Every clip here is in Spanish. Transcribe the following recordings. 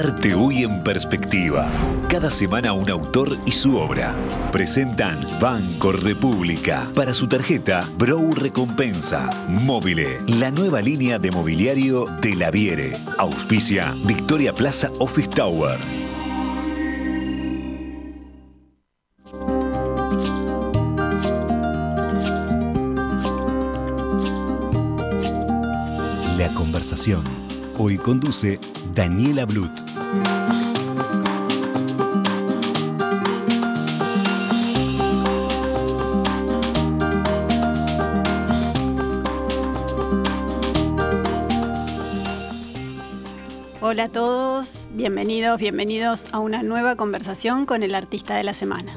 Arte Uy en Perspectiva. Cada semana un autor y su obra. Presentan Banco República. Para su tarjeta, Brow Recompensa. Móvile, la nueva línea de mobiliario de la Viere. Auspicia Victoria Plaza Office Tower. La conversación. Hoy conduce Daniela Blut. Hola a todos, bienvenidos, bienvenidos a una nueva conversación con el artista de la semana.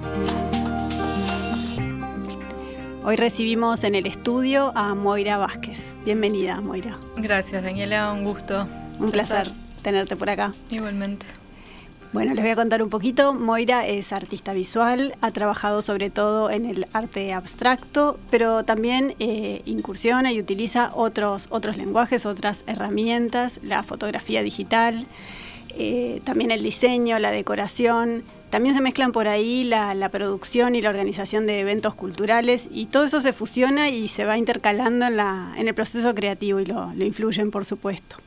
Hoy recibimos en el estudio a Moira Vázquez. Bienvenida, Moira. Gracias, Daniela, un gusto. Un placer tenerte por acá. Igualmente. Bueno, les voy a contar un poquito. Moira es artista visual, ha trabajado sobre todo en el arte abstracto, pero también eh, incursiona y utiliza otros, otros lenguajes, otras herramientas, la fotografía digital, eh, también el diseño, la decoración. También se mezclan por ahí la, producción y la organización de eventos culturales y todo eso se fusiona y se va intercalando en, la, en el proceso creativo y lo, lo influyen, por supuesto.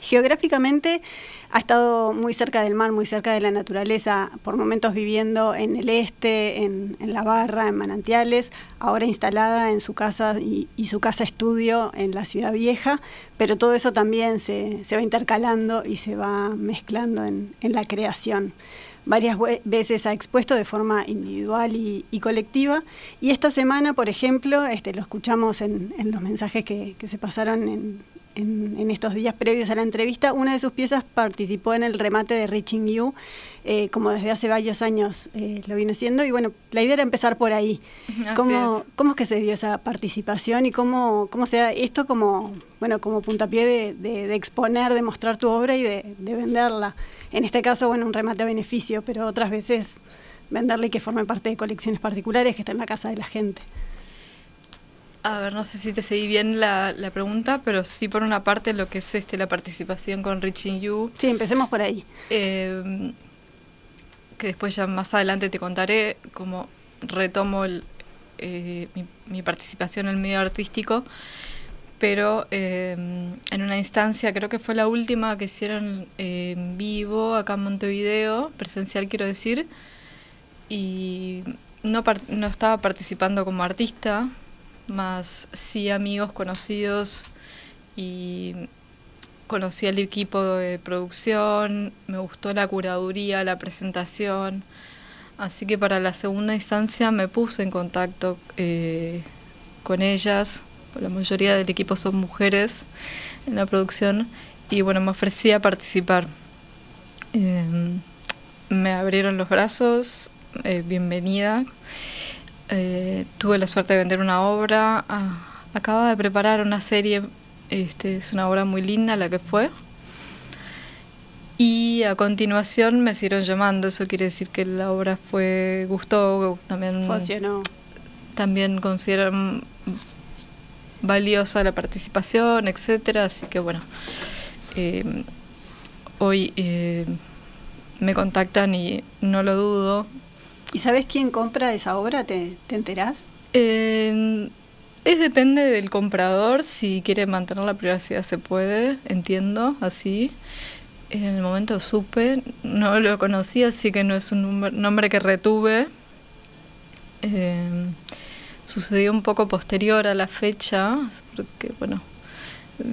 Geográficamente ha estado muy cerca del mar, muy cerca de la naturaleza, por momentos viviendo en el este, en, La Barra, en Manantiales, ahora instalada en su casa y, su casa estudio en la ciudad vieja, pero todo eso también se, va intercalando y se va mezclando en, la creación varias veces ha expuesto de forma individual y, colectiva. Y esta semana, por ejemplo, este, lo escuchamos en, los mensajes que se pasaron en, en, estos días previos a la entrevista, una de sus piezas participó en el remate de Reaching You, eh, como desde hace varios años eh, lo vino haciendo, y bueno, la idea era empezar por ahí. ¿Cómo es. ¿Cómo es que se dio esa participación y cómo, cómo se da esto como, bueno, como puntapié de, de, exponer, de mostrar tu obra y de, de venderla? En este caso, bueno, un remate a beneficio, pero otras veces venderla y que forme parte de colecciones particulares que está en la casa de la gente. A ver, no sé si te seguí bien la, pregunta, pero sí por una parte lo que es este la participación con Reaching You. Sí, empecemos por ahí. Eh, que después ya más adelante te contaré cómo retomo eh, mi, participación en el medio artístico, pero eh, en una instancia, creo que fue la última que hicieron en vivo acá en Montevideo, presencial quiero decir, y no, no estaba participando como artista, más sí amigos conocidos y conocí al equipo de producción, me gustó la curaduría, la presentación, así que para la segunda instancia me puse en contacto eh, con ellas, la mayoría del equipo son mujeres en la producción y bueno, me ofrecí a participar. Em, me abrieron los brazos, eh, bienvenida. Eh, tuve la suerte de vender una obra. Ah, acaba de preparar una serie, este, es una obra muy linda la que fue. Y a continuación me siguieron llamando, eso quiere decir que la obra fue, gustó, también funcionó. También consideran valiosa la participación, etcétera, así que bueno, eh, hoy eh, me contactan y no lo dudo, ¿Y sabes quién compra esa obra? ¿Te, te enterás? es depende del comprador, si quiere mantener la privacidad se puede, entiendo, así. En el momento supe, no lo conocí, así que no es un nombre que retuve. Em, sucedió un poco posterior a la fecha, porque bueno,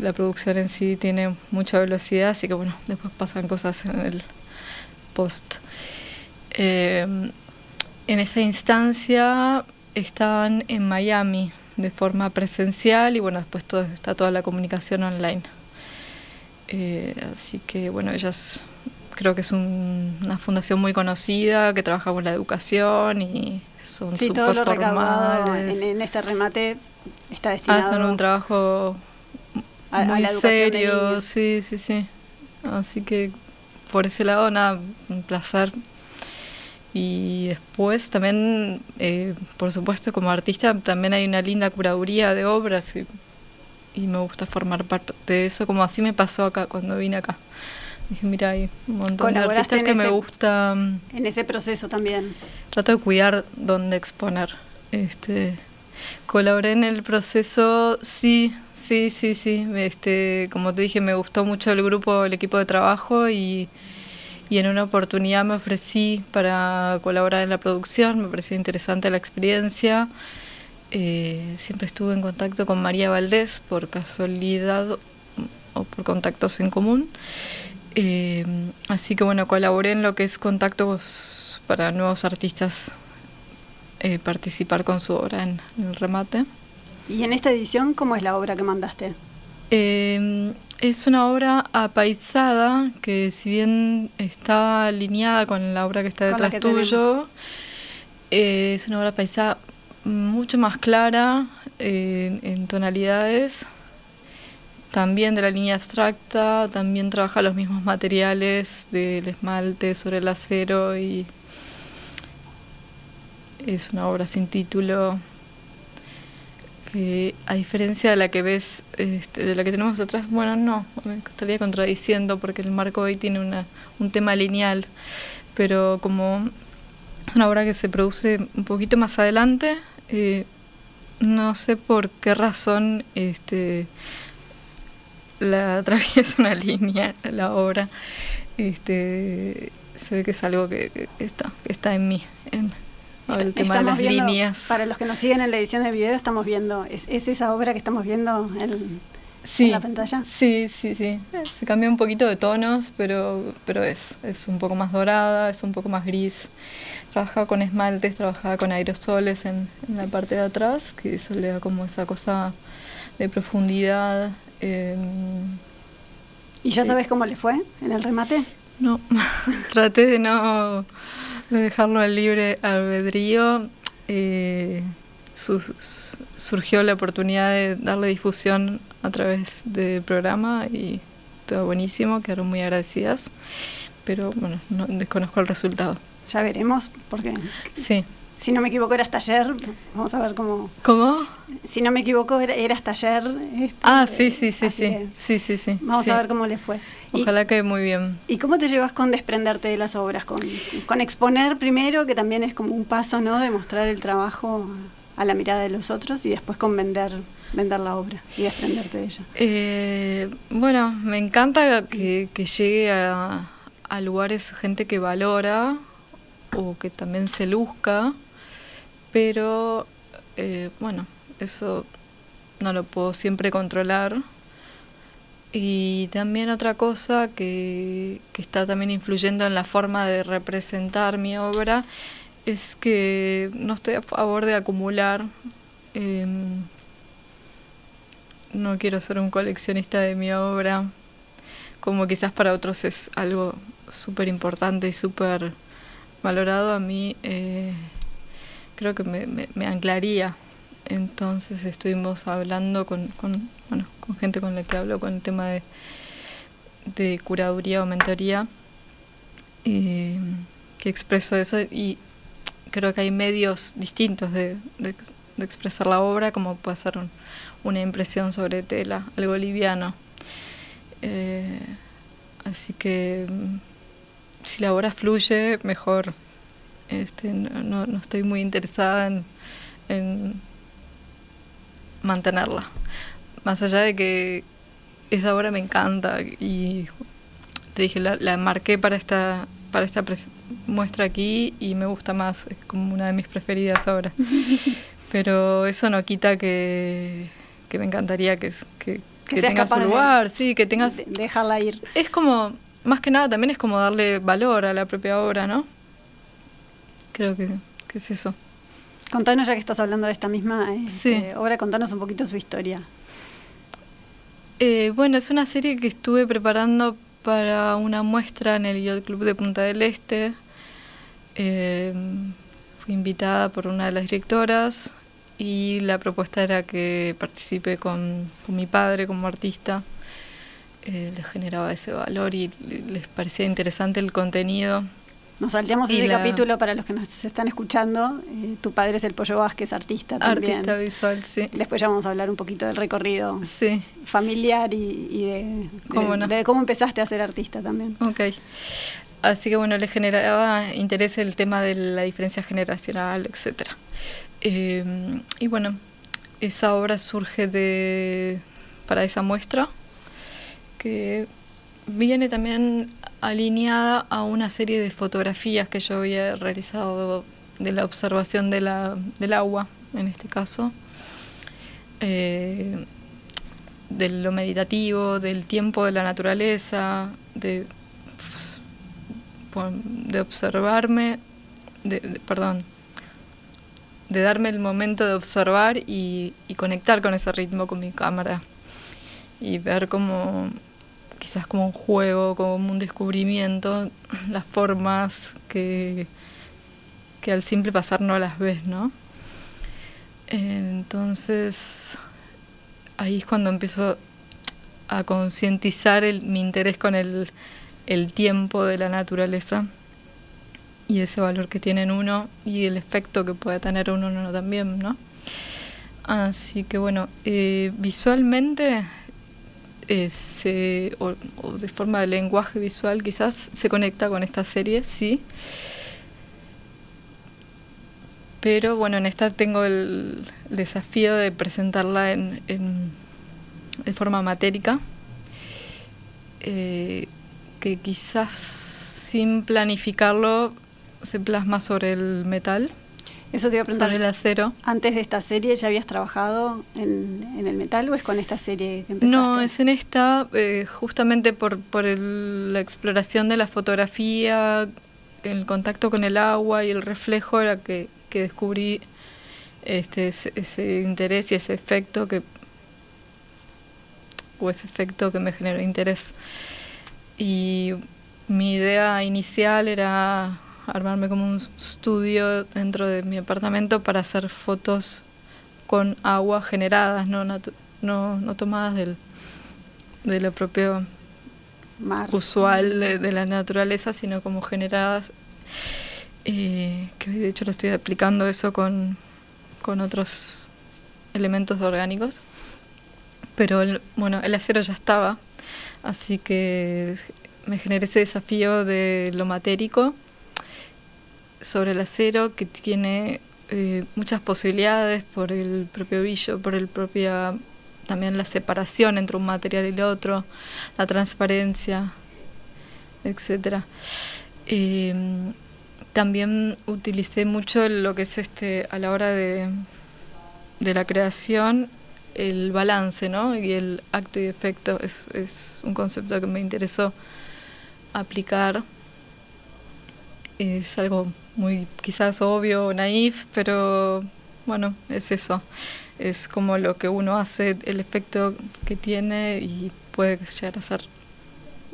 la producción en sí tiene mucha velocidad, así que bueno, después pasan cosas en el post. Eh, en esa instancia estaban en Miami de forma presencial y bueno, después todo, está toda la comunicación online. Eh, así que bueno, ellas creo que es una fundación muy conocida que trabaja con la educación y son sí, todo lo formales. En, en, este remate está destinado hacen un trabajo muy serio, sí, sí, sí. Así que por ese lado nada, un placer y después también, eh, por supuesto, como artista también hay una linda curaduría de obras y, me gusta formar parte de eso, como así me pasó acá cuando vine acá. dije, mira, hay un montón de artistas que me gusta. En ese proceso también. Trato de cuidar dónde exponer. Este, colaboré en el proceso, sí, sí, sí, sí. Este, como te dije, me gustó mucho el grupo, el equipo de trabajo y, y en una oportunidad me ofrecí para colaborar en la producción. Me pareció interesante la experiencia. Eh, siempre estuve en contacto con María Valdés por casualidad o por contactos en común. Eh, así que bueno, colaboré en lo que es contactos para nuevos artistas, eh, participar con su obra en, el remate. ¿Y en esta edición cómo es la obra que mandaste? Es una obra apaisada que si bien está alineada con la obra que está detrás tuyo, es una obra apaisada mucho más clara eh, en tonalidades, también de la línea abstracta, también trabaja los mismos materiales del esmalte sobre el acero y es una obra sin título que a diferencia de la que ves, este, de la que tenemos atrás, bueno, no, me estaría contradiciendo porque el marco hoy tiene una, un tema lineal, pero como es una obra que se produce un poquito más adelante, eh, no sé por qué razón este, la atraviesa una línea, la obra. Este, se ve que es algo que, está, está en mí, el tema de las líneas. Para los que nos siguen en la edición de video, estamos viendo, es, esa obra que estamos viendo en, la pantalla. Sí, sí, sí. Se cambió un poquito de tonos, pero, pero es, es un poco más dorada, es un poco más gris trabajaba con esmaltes, trabajaba con aerosoles en, la parte de atrás, que eso le da como esa cosa de profundidad. Em, ¿Y ya sabes cómo le fue en el remate? No, traté de no dejarlo al libre albedrío. Eh, surgió la oportunidad de darle difusión a través del programa y todo buenísimo, quedaron muy agradecidas, pero bueno, no desconozco el resultado. Ya veremos, porque sí. Si no me equivoco era hasta ayer. Vamos a ver cómo. ¿Cómo? Si no me equivoco era, hasta ayer. Este, ah, sí, sí, sí, sí. sí, sí, sí. Vamos a ver cómo le fue. Ojalá que muy bien. ¿Y cómo te llevas con desprenderte de las obras? Con, con exponer primero, que también es como un paso, ¿no? De mostrar el trabajo a la mirada de los otros y después con vender vender la obra y desprenderte de ella? Eh, bueno, me encanta que, que llegue a, a, lugares gente que valora o que también se luzca, pero eh, bueno, eso no lo puedo siempre controlar. Y también otra cosa que, está también influyendo en la forma de representar mi obra es que no estoy a favor de acumular. Em, no quiero ser un coleccionista de mi obra, como quizás para otros es algo súper importante y súper valorado a mí eh, creo que me, anclaría. Entonces estuvimos hablando con, bueno, con gente con la que hablo con el tema de, de curaduría o mentoría, eh, que expreso eso y creo que hay medios distintos de, de, expresar la obra, como puede ser una impresión sobre tela, algo liviano. Eh, así que si la obra fluye, mejor. Este, no, no, estoy muy interesada en, mantenerla. Más allá de que esa obra me encanta y te dije, la, la marqué para esta, para esta muestra aquí y me gusta más, es como una de mis preferidas ahora. Pero eso no quita que, que me encantaría que, que, que tenga su lugar, sí, que tengas... Déjala ir. Es como más que nada también es como darle valor a la propia obra, ¿no? Creo que, es eso. Contanos, ya que estás hablando de esta misma este, obra, contanos un poquito su historia. Eh, bueno, es una serie que estuve preparando para una muestra en el Yacht Club de Punta del Este. Eh, fui invitada por una de las directoras y la propuesta era que participe con mi padre como artista eh, les generaba ese valor y les parecía interesante el contenido. Nos salteamos ese capítulo para los que nos están escuchando. Eh, tu padre es el Pollo Vázquez, artista también. Artista visual, sí. Después ya vamos a hablar un poquito del recorrido familiar y, de, ¿Cómo de, cómo empezaste a ser artista también. Ok. Así que bueno, le generaba interés el tema de la diferencia generacional, etc. Eh, y bueno, esa obra surge de para esa muestra que viene también alineada a una serie de fotografías que yo había realizado de la observación de del agua, en este caso, eh, de lo meditativo, del tiempo de la naturaleza, de, de observarme, de, perdón, de darme el momento de observar y, y conectar con ese ritmo con mi cámara y ver cómo quizás como un juego, como un descubrimiento, las formas que, que al simple pasar no las ves, ¿no? Entonces, ahí es cuando empiezo a concientizar mi interés con el, el tiempo de la naturaleza y ese valor que tiene en uno y el efecto que puede tener uno, uno también, ¿no? Así que bueno, eh, visualmente eh, o, de forma de lenguaje visual quizás se conecta con esta serie, sí. Pero bueno, en esta tengo el desafío de presentarla en, en, forma matérica, eh, que quizás sin planificarlo se plasma sobre el metal eso te iba a preguntar. Sobre el acero. ¿Antes de esta serie ya habías trabajado en, el metal o es con esta serie que empezaste? No, es en esta, eh, justamente por, por la exploración de la fotografía, el contacto con el agua y el reflejo era que, que descubrí este, ese, interés y ese efecto que o ese efecto que me generó interés. Y mi idea inicial era armarme como un estudio dentro de mi apartamento para hacer fotos con agua generadas, no, no, no tomadas del, de lo propio Mar. usual de, la naturaleza, sino como generadas. Eh, que de hecho lo estoy aplicando eso con, con otros elementos orgánicos. Pero bueno, el acero ya estaba, así que me generé ese desafío de lo matérico sobre el acero que tiene eh, muchas posibilidades por el propio brillo, por el propia también la separación entre un material y el otro, la transparencia, etcétera. Em, también utilicé mucho lo que es este a la hora de, de la creación el balance, ¿no? Y el acto y efecto es, es un concepto que me interesó aplicar. Es algo muy quizás obvio, naif, pero bueno, es eso. Es como lo que uno hace, el efecto que tiene y puede llegar a ser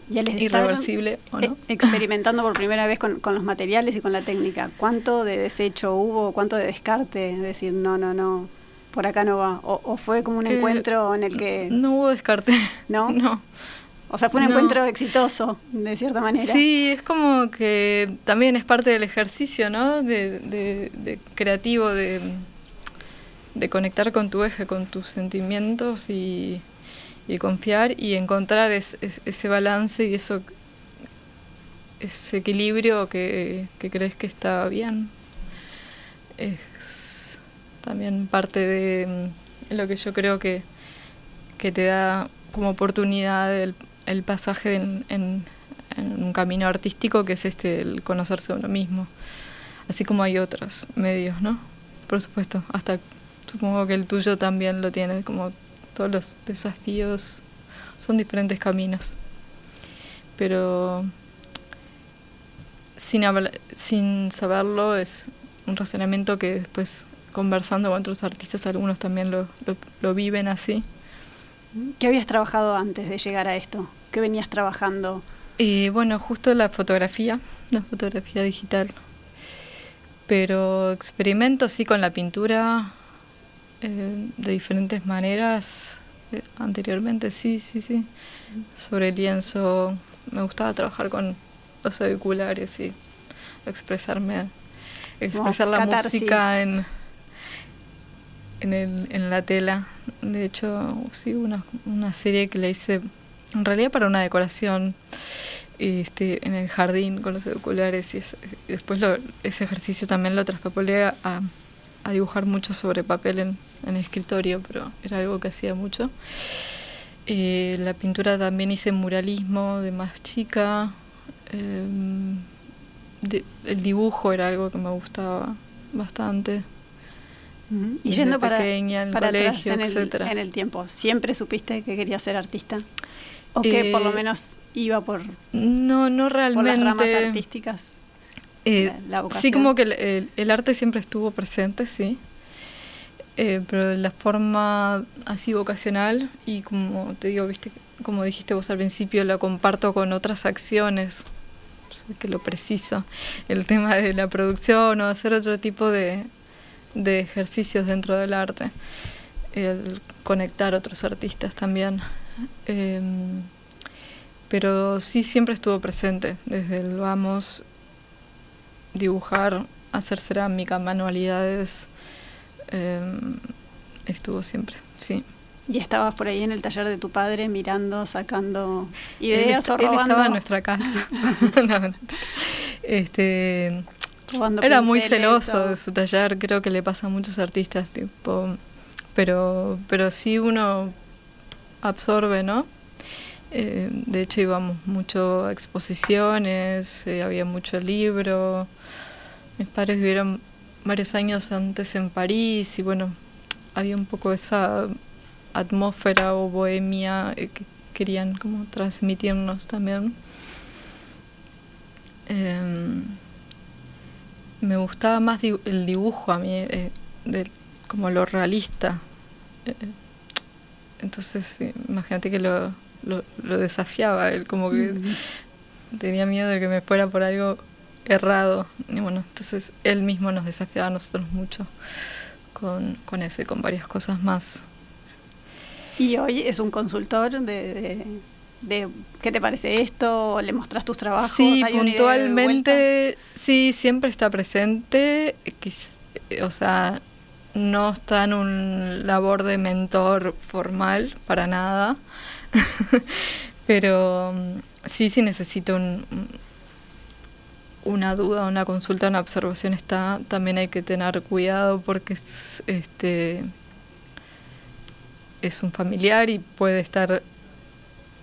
irreversible o no. Experimentando por primera vez con, con, los materiales y con la técnica. ¿Cuánto de desecho hubo? ¿Cuánto de descarte? Es decir, no, no, no, por acá no va. ¿O, o fue como un eh, encuentro en el que...? No hubo descarte. ¿No? No. O sea, fue un encuentro exitoso, de cierta manera. Sí, es como que también es parte del ejercicio, ¿no? De, de, creativo, de, de, conectar con tu eje, con tus sentimientos y, y confiar y encontrar ese balance y eso ese equilibrio que, que crees que está bien. Es también parte de lo que yo creo que, que te da como oportunidad el el pasaje en, un camino artístico que es este, el conocerse a uno mismo. Así como hay otros medios, ¿no? Por supuesto, hasta supongo que el tuyo también lo tiene, como todos los desafíos son diferentes caminos. Pero sin, sin saberlo es un razonamiento que después conversando con otros artistas, algunos también lo, lo viven así. ¿Qué habías trabajado antes de llegar a esto? ¿Qué venías trabajando? Eh, bueno, justo la fotografía, la fotografía digital. Pero experimento sí con la pintura eh, de diferentes maneras. Eh, anteriormente sí, sí, sí. Sobre el lienzo me gustaba trabajar con los auriculares y expresarme, expresar la música en, en, el, en la tela. De hecho, sí, una, una serie que le hice, en realidad para una decoración este, en el jardín con los oculares y, después ese ejercicio también lo traspapolé a, a, dibujar mucho sobre papel en, en, el escritorio, pero era algo que hacía mucho. Eh, la pintura también hice muralismo de más chica. Em, el dibujo era algo que me gustaba bastante. Y yendo para, para colegio, en, el, en el tiempo, ¿siempre supiste que querías ser artista? ¿O que por lo eh, menos iba por, no, no realmente. las ramas artísticas? Eh, sí, como que el, arte siempre estuvo presente, sí. Eh, pero de la forma así vocacional y como te digo, viste, como dijiste vos al principio, la comparto con otras acciones, que lo preciso, el tema de la producción o hacer otro tipo de, de ejercicios dentro del arte, el conectar otros artistas también. Em, pero sí siempre estuvo presente, desde el vamos, dibujar, hacer cerámica, manualidades, em, estuvo siempre, sí. ¿Y estabas por ahí en el taller de tu padre mirando, sacando ideas o robando? Él estaba en nuestra casa. este, era muy celoso de su taller, creo que le pasa a muchos artistas, tipo, pero, pero sí uno absorbe, ¿no? Eh, de hecho íbamos mucho a exposiciones, eh, había mucho libro. Mis padres vivieron varios años antes en París y bueno, había un poco esa atmósfera o bohemia eh, que querían como transmitirnos también. Em, me gustaba más el dibujo a mí, como lo realista. Entonces, imagínate que lo, lo, desafiaba, él como que tenía miedo de que me fuera por algo errado. Y bueno, entonces él mismo nos desafiaba a nosotros mucho con, con eso y con varias cosas más. ¿Y hoy es un consultor de, de, qué te parece esto? ¿Le mostras tus trabajos? Sí, puntualmente, sí, siempre está presente. O sea, no está en un labor de mentor formal para nada. Pero mm, sí, sí necesito un, una duda, una consulta, una observación está, también hay que tener cuidado porque es, este, es un familiar y puede estar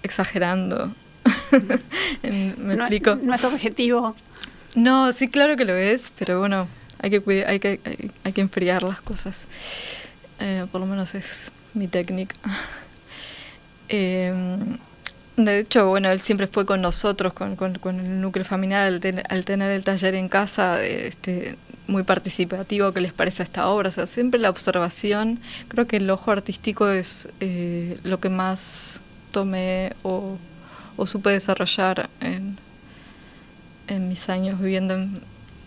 exagerando. ¿Me explico? No es objetivo. No, sí, claro que lo es, pero bueno, hay que, hay que, hay, que enfriar las cosas. Eh, por lo menos es mi técnica. Eh, de hecho, bueno, él siempre fue con nosotros, con, con, el núcleo familiar, al, al, tener el taller en casa, este, muy participativo que les parece esta obra. O sea, siempre la observación, creo que el ojo artístico es eh, lo que más tomé o, o supe desarrollar en, en mis años viviendo en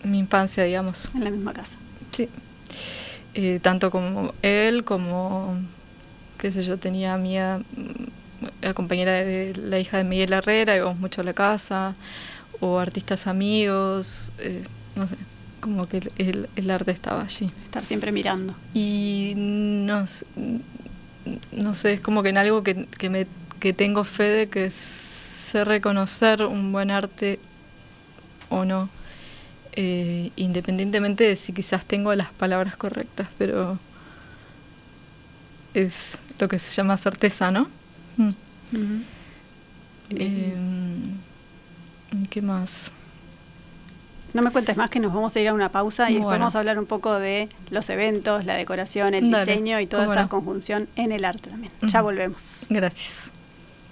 mi infancia, digamos. En la misma casa. Sí. Eh, tanto como él, como qué sé yo, tenía amiga, mm, la compañera de la hija de Miguel Herrera, íbamos mucho a la casa, o artistas amigos, eh, no sé, como que el, el, arte estaba allí. Estar siempre mirando. Y no, no sé, es como que en algo que, que, me, que tengo fe de que sé reconocer un buen arte o no. Eh, independientemente de si quizás tengo las palabras correctas, pero es lo que se llama certeza, ¿no? Mm. Em, ¿Qué más? No me cuentes más que nos vamos a ir a una pausa y después vamos a hablar un poco de los eventos, la decoración, el diseño y toda esa conjunción en el arte también. Ya volvemos. Gracias.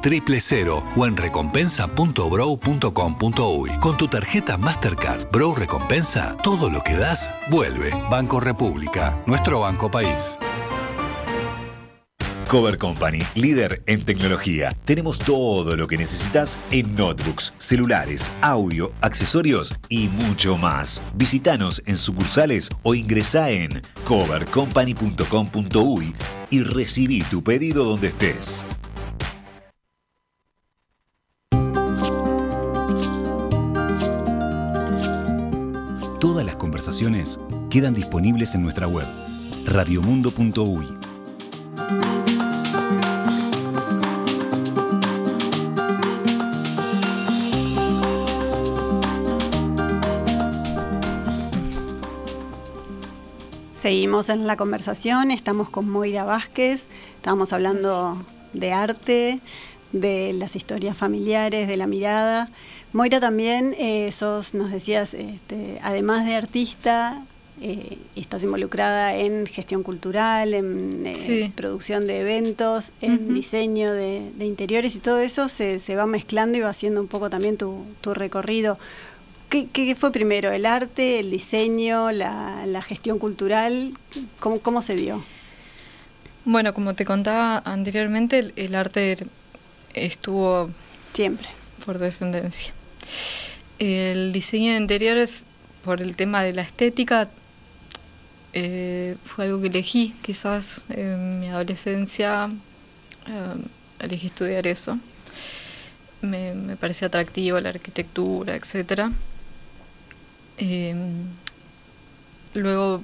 triple cero o en. Con tu tarjeta Mastercard Brow Recompensa, todo lo que das vuelve. Banco República, nuestro banco país. Cover Company, líder en tecnología. Tenemos todo lo que necesitas en notebooks, celulares, audio, accesorios y mucho más. Visítanos en sucursales o ingresá en covercompany.com.uy y recibí tu pedido donde estés. Todas las conversaciones quedan disponibles en nuestra web radiomundo.uy. Seguimos en la conversación, estamos con Moira Vázquez, estamos hablando de arte, de las historias familiares, de la mirada. Moira también, eh, sos, nos decías, este, además de artista, eh, estás involucrada en gestión cultural, en eh, producción de eventos, en diseño de, interiores y todo eso se, se, va mezclando y va haciendo un poco también tu, tu recorrido. ¿Qué, fue primero? ¿El arte, el diseño, la, gestión cultural? ¿Cómo, se dio? Bueno, como te contaba anteriormente, el, arte estuvo... Siempre. Por descendencia. El diseño de interiores, por el tema de la estética, eh, fue algo que elegí. Quizás en mi adolescencia eh, elegí estudiar eso. Me, me parecía atractivo la arquitectura, etcétera. Em, luego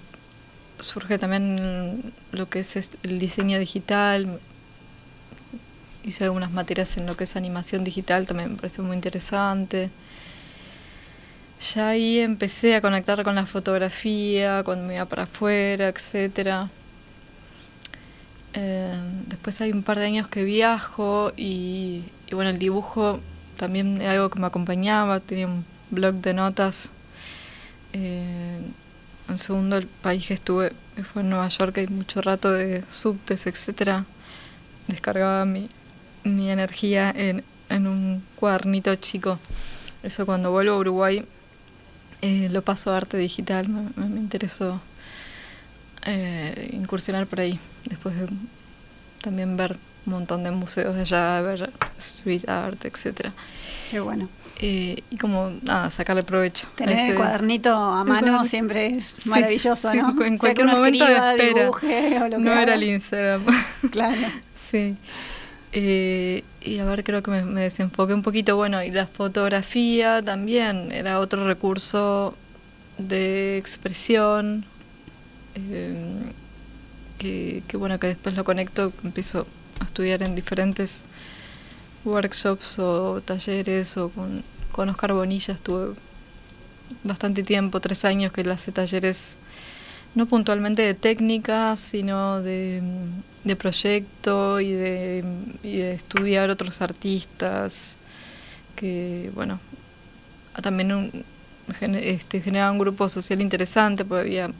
surge también lo que es el diseño digital. Hice algunas materias en lo que es animación digital, también me pareció muy interesante. Ya ahí empecé a conectar con la fotografía, cuando me iba para afuera, etc. Em, después hay un par de años que viajo y, y bueno, el dibujo también era algo que me acompañaba, tenía un blog de notas eh, el segundo el país que estuve fue en Nueva York, hay mucho rato de subtes, etcétera. Descargaba mi, mi energía en, en, un cuadernito chico. Eso cuando vuelvo a Uruguay eh, lo paso a arte digital, me, me interesó eh, incursionar por ahí. Después de también ver un montón de museos de allá, ver street art, etcétera. Qué bueno. Eh, y como nada, sacarle provecho. Tener el cuadernito a mano siempre es maravilloso, ¿no? en cualquier momento de espera. no era el Instagram. Claro. sí. Eh, y a ver, creo que me, desenfoqué un poquito. Bueno, y la fotografía también era otro recurso de expresión. Eh, que, que bueno, que después lo conecto, empiezo a estudiar en diferentes workshops o talleres o con, con Oscar Bonilla estuve bastante tiempo, tres años que él hace talleres no puntualmente de técnica, sino de, de proyecto y de, estudiar otros artistas que, bueno, también un, este, generaba un grupo social interesante, porque había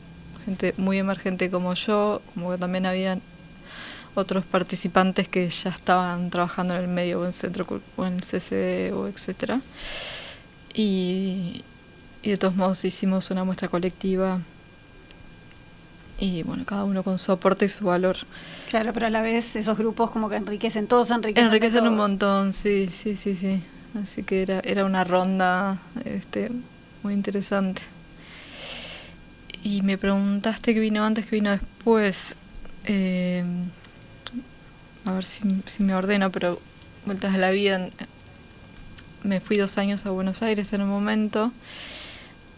gente muy emergente como yo, como que también había otros participantes que ya estaban trabajando en el medio o en el centro o en el CCD o etcétera. Y, y de todos modos hicimos una muestra colectiva y bueno, cada uno con su aporte y su valor. Claro, pero a la vez esos grupos como que enriquecen, todos enriquecen. Enriquecen un montón, sí, sí, sí, sí. Así que era, era una ronda este, muy interesante. Y me preguntaste qué vino antes, qué vino después. Eh, a ver si, si me ordeno, pero vueltas a la vida. Me fui dos años a Buenos Aires en un momento.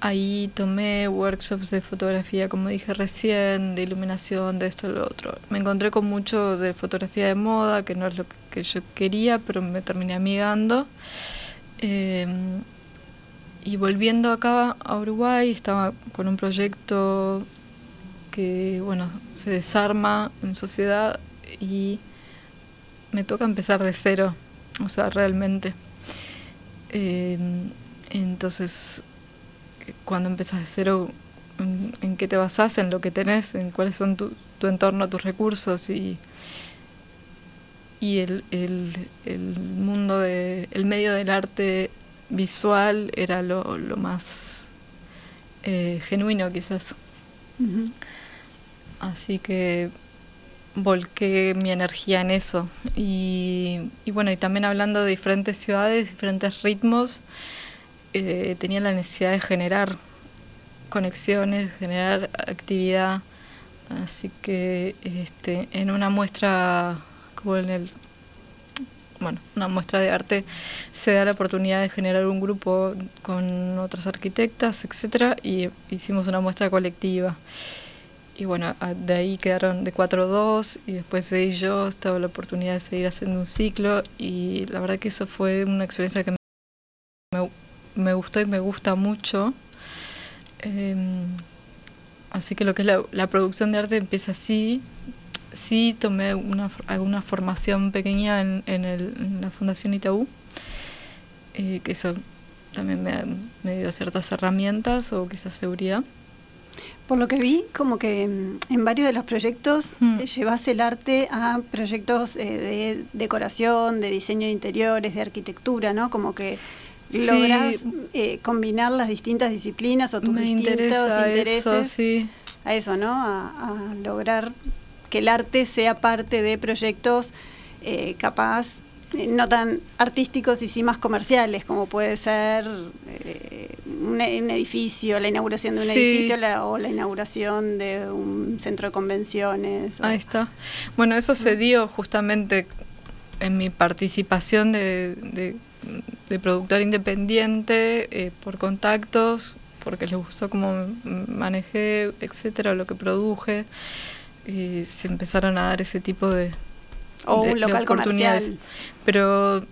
Ahí tomé workshops de fotografía, como dije recién, de iluminación, de esto y lo otro. Me encontré con mucho de fotografía de moda, que no es lo que yo quería, pero me terminé amigando. Em, y volviendo acá a Uruguay, estaba con un proyecto que, bueno, se desarma en sociedad y me toca empezar de cero, o sea, realmente. Eh, entonces, cuando empezás de cero, ¿en, qué te basás? En lo que tenés, en cuáles son tu, tu entorno, tus recursos y, y el, mundo de, el medio del arte visual era lo, más eh, genuino quizás. Así que volqué mi energía en eso. Y, bueno, y también hablando de diferentes ciudades, diferentes ritmos, eh, tenía la necesidad de generar conexiones, generar actividad. Así que este, en una muestra, como en el, bueno, una muestra de arte, se da la oportunidad de generar un grupo con otras arquitectas, etcétera, y hicimos una muestra colectiva. Y bueno, de ahí quedaron de 4-2 y después de ello estaba la oportunidad de seguir haciendo un ciclo y la verdad que eso fue una experiencia que me, me gustó y me gusta mucho. Em, así que lo que es la, producción de arte empieza así. Sí tomé una, alguna formación pequeña en, en, la Fundación Itaú, eh, que eso también me, me dio ciertas herramientas o quizás seguridad. Por lo que vi, como que en varios de los proyectos mm. eh, llevas el arte a proyectos eh, de decoración, de diseño de interiores, de arquitectura, ¿no? Como que logras eh, combinar las distintas disciplinas o tus distintos intereses a eso, ¿no? A, lograr que el arte sea parte de proyectos capaz no tan artísticos y sí más comerciales, como puede ser eh, un, edificio, la inauguración de un edificio o la inauguración de un centro de convenciones. Ahí está. Bueno, eso se dio justamente en mi participación de, de, productor independiente eh, por contactos, porque les gustó cómo manejé, etcétera, lo que produje. Y se empezaron a dar ese tipo de, o un local comercial. Pero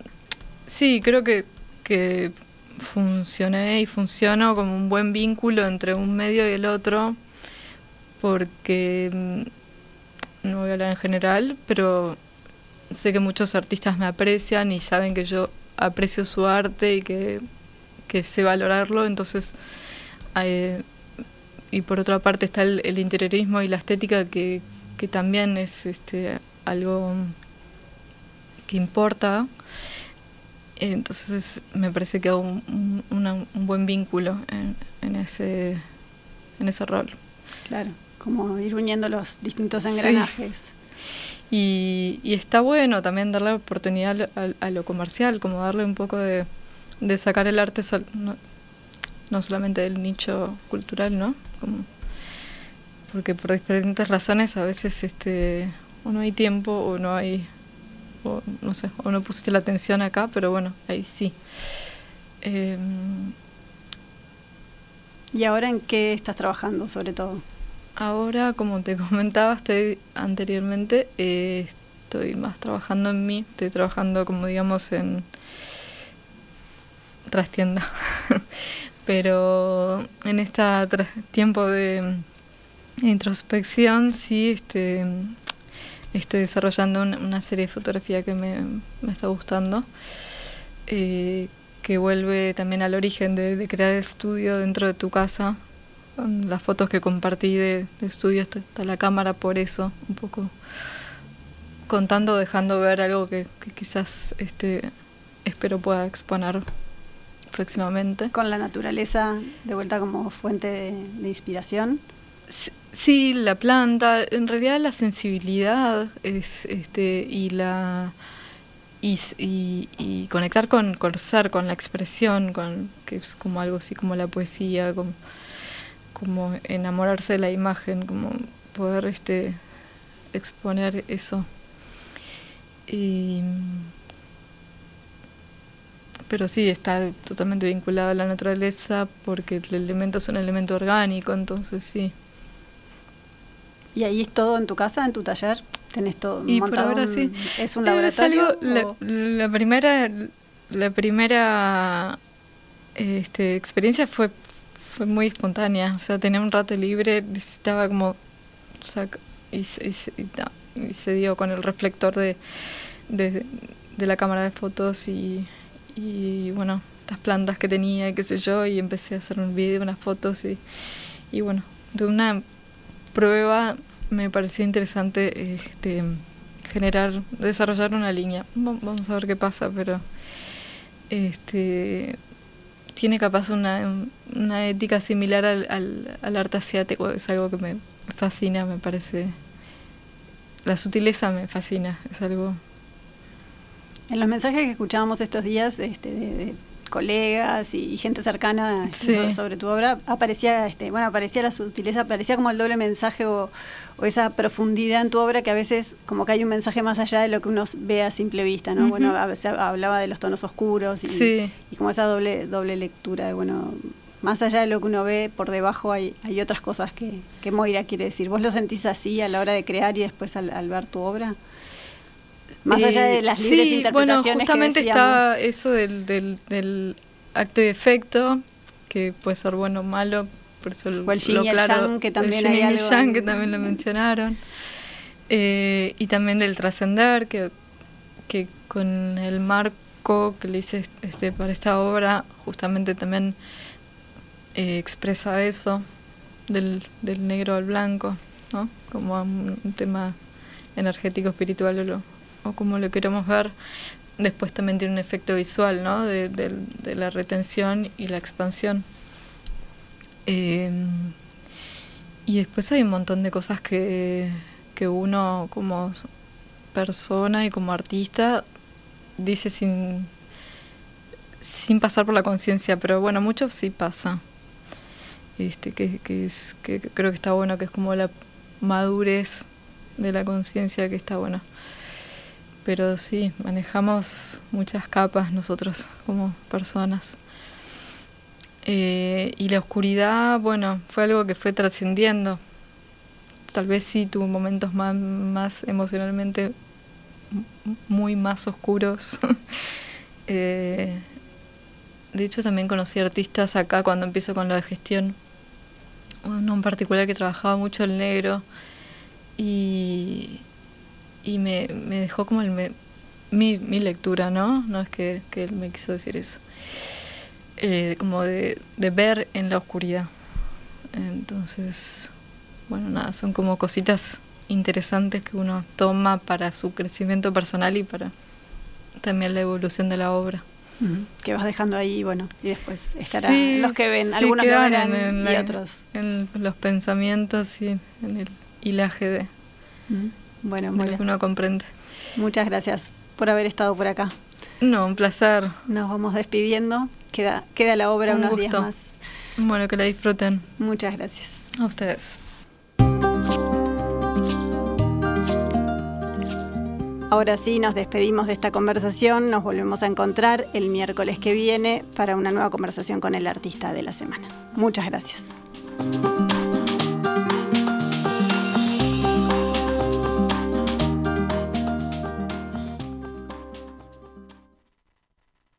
sí, creo que, que funcioné y funcionó como un buen vínculo entre un medio y el otro, porque mm, no voy a hablar en general, pero sé que muchos artistas me aprecian y saben que yo aprecio su arte y que, que sé valorarlo, entonces... Eh, y por otra parte está el, el interiorismo y la estética que, que también es este algo que importa. Entonces me parece que un, un, buen vínculo en, ese, en ese rol. Claro, como ir uniendo los distintos engranajes. Y, está bueno también darle oportunidad a, lo comercial, como darle un poco de, sacar el arte no, solamente del nicho cultural, ¿no? Porque por diferentes razones a veces este o no hay tiempo o no hay o no sé, o no pusiste la atención acá, pero bueno, ahí sí. Em, ¿Y ahora en qué estás trabajando sobre todo? Ahora, como te comentaba estoy anteriormente, eh, estoy más trabajando en mí, estoy trabajando como digamos en trastienda, pero en este tiempo de introspección sí este estoy desarrollando una, serie de fotografía que me, está gustando, eh, que vuelve también al origen de, crear el estudio dentro de tu casa. Con las fotos que compartí de, estudio, está la cámara por eso, un poco contando, dejando ver algo que, quizás este, espero pueda exponer próximamente. Con la naturaleza de vuelta como fuente de, inspiración. Sí, la planta, en realidad la sensibilidad es, este, y la y, y, conectar con, con ser, con la expresión, con que es como algo así como la poesía, como, como enamorarse de la imagen, como poder este exponer eso. pero sí, está totalmente vinculado a la naturaleza porque el elemento es un elemento orgánico, entonces sí. ¿Y ahí es todo en tu casa, en tu taller? ¿Tenés todo y por ahora sí. ¿Es un laboratorio? la, primera, la primera este, experiencia fue, fue muy espontánea. O sea, tenía un rato libre, necesitaba como... y, se dio con el reflector de, de, la cámara de fotos y, y bueno, estas plantas que tenía, qué sé yo, y empecé a hacer un vídeo, unas fotos y, y bueno, de una prueba me pareció interesante este, generar, desarrollar una línea. Vamos a ver qué pasa, pero este tiene capaz una, una ética similar al, al, al, arte asiático, es algo que me fascina, me parece. La sutileza me fascina, es algo. En los mensajes que escuchábamos estos días este, de colegas y, gente cercana este, sobre, tu obra, aparecía, este, bueno, aparecía la sutileza, aparecía como el doble mensaje o, esa profundidad en tu obra que a veces como que hay un mensaje más allá de lo que uno ve a simple vista, ¿no? Bueno, a veces hablaba de los tonos oscuros y, y, como esa doble, doble lectura de, bueno, más allá de lo que uno ve, por debajo hay, hay otras cosas que, que Moira quiere decir. ¿Vos lo sentís así a la hora de crear y después al, al ver tu obra? Más allá de las libres sí, interpretaciones bueno, justamente está eso del, del, del, acto y efecto, que puede ser bueno o malo, por eso o el yin y el yang, que también hay algo yang, que también lo mencionaron. Eh, y también del trascender, que, que con el marco que le hice este, para esta obra, justamente también eh, expresa eso, del, del negro al blanco, ¿no? como un, tema energético, espiritual o lo, o como lo queremos ver, después también tiene un efecto visual, ¿no? De, de, la retención y la expansión. Eh, y después hay un montón de cosas que, que uno como persona y como artista dice sin, sin pasar por la conciencia, pero bueno, mucho sí pasa. Este, que, es, que creo que está bueno, que es como la madurez de la conciencia que está bueno pero sí, manejamos muchas capas nosotros como personas. Eh, y la oscuridad, bueno, fue algo que fue trascendiendo. Tal vez sí tuvo momentos más, más emocionalmente muy más oscuros. eh, de hecho, también conocí artistas acá cuando empiezo con de gestión. Uno en particular que trabajaba mucho el negro. Y, y me, me dejó como el mi, mi lectura, ¿no? No es que, que, él me quiso decir eso. Eh, como de, de ver en la oscuridad. Entonces, bueno, nada, son como cositas interesantes que uno toma para su crecimiento personal y para también la evolución de la obra. Que vas dejando ahí, bueno, y después estarán los que ven, algunos que verán en, y otros. En los pensamientos y en el hilaje de, bueno, lo que uno comprende. Muchas gracias por haber estado por acá. No, un placer. Nos vamos despidiendo. Queda, queda la obra unos días más. Bueno, que la disfruten. Muchas gracias. A ustedes. Ahora sí, nos despedimos de esta conversación. Nos volvemos a encontrar el miércoles que viene para una nueva conversación con el artista de la semana. Muchas gracias.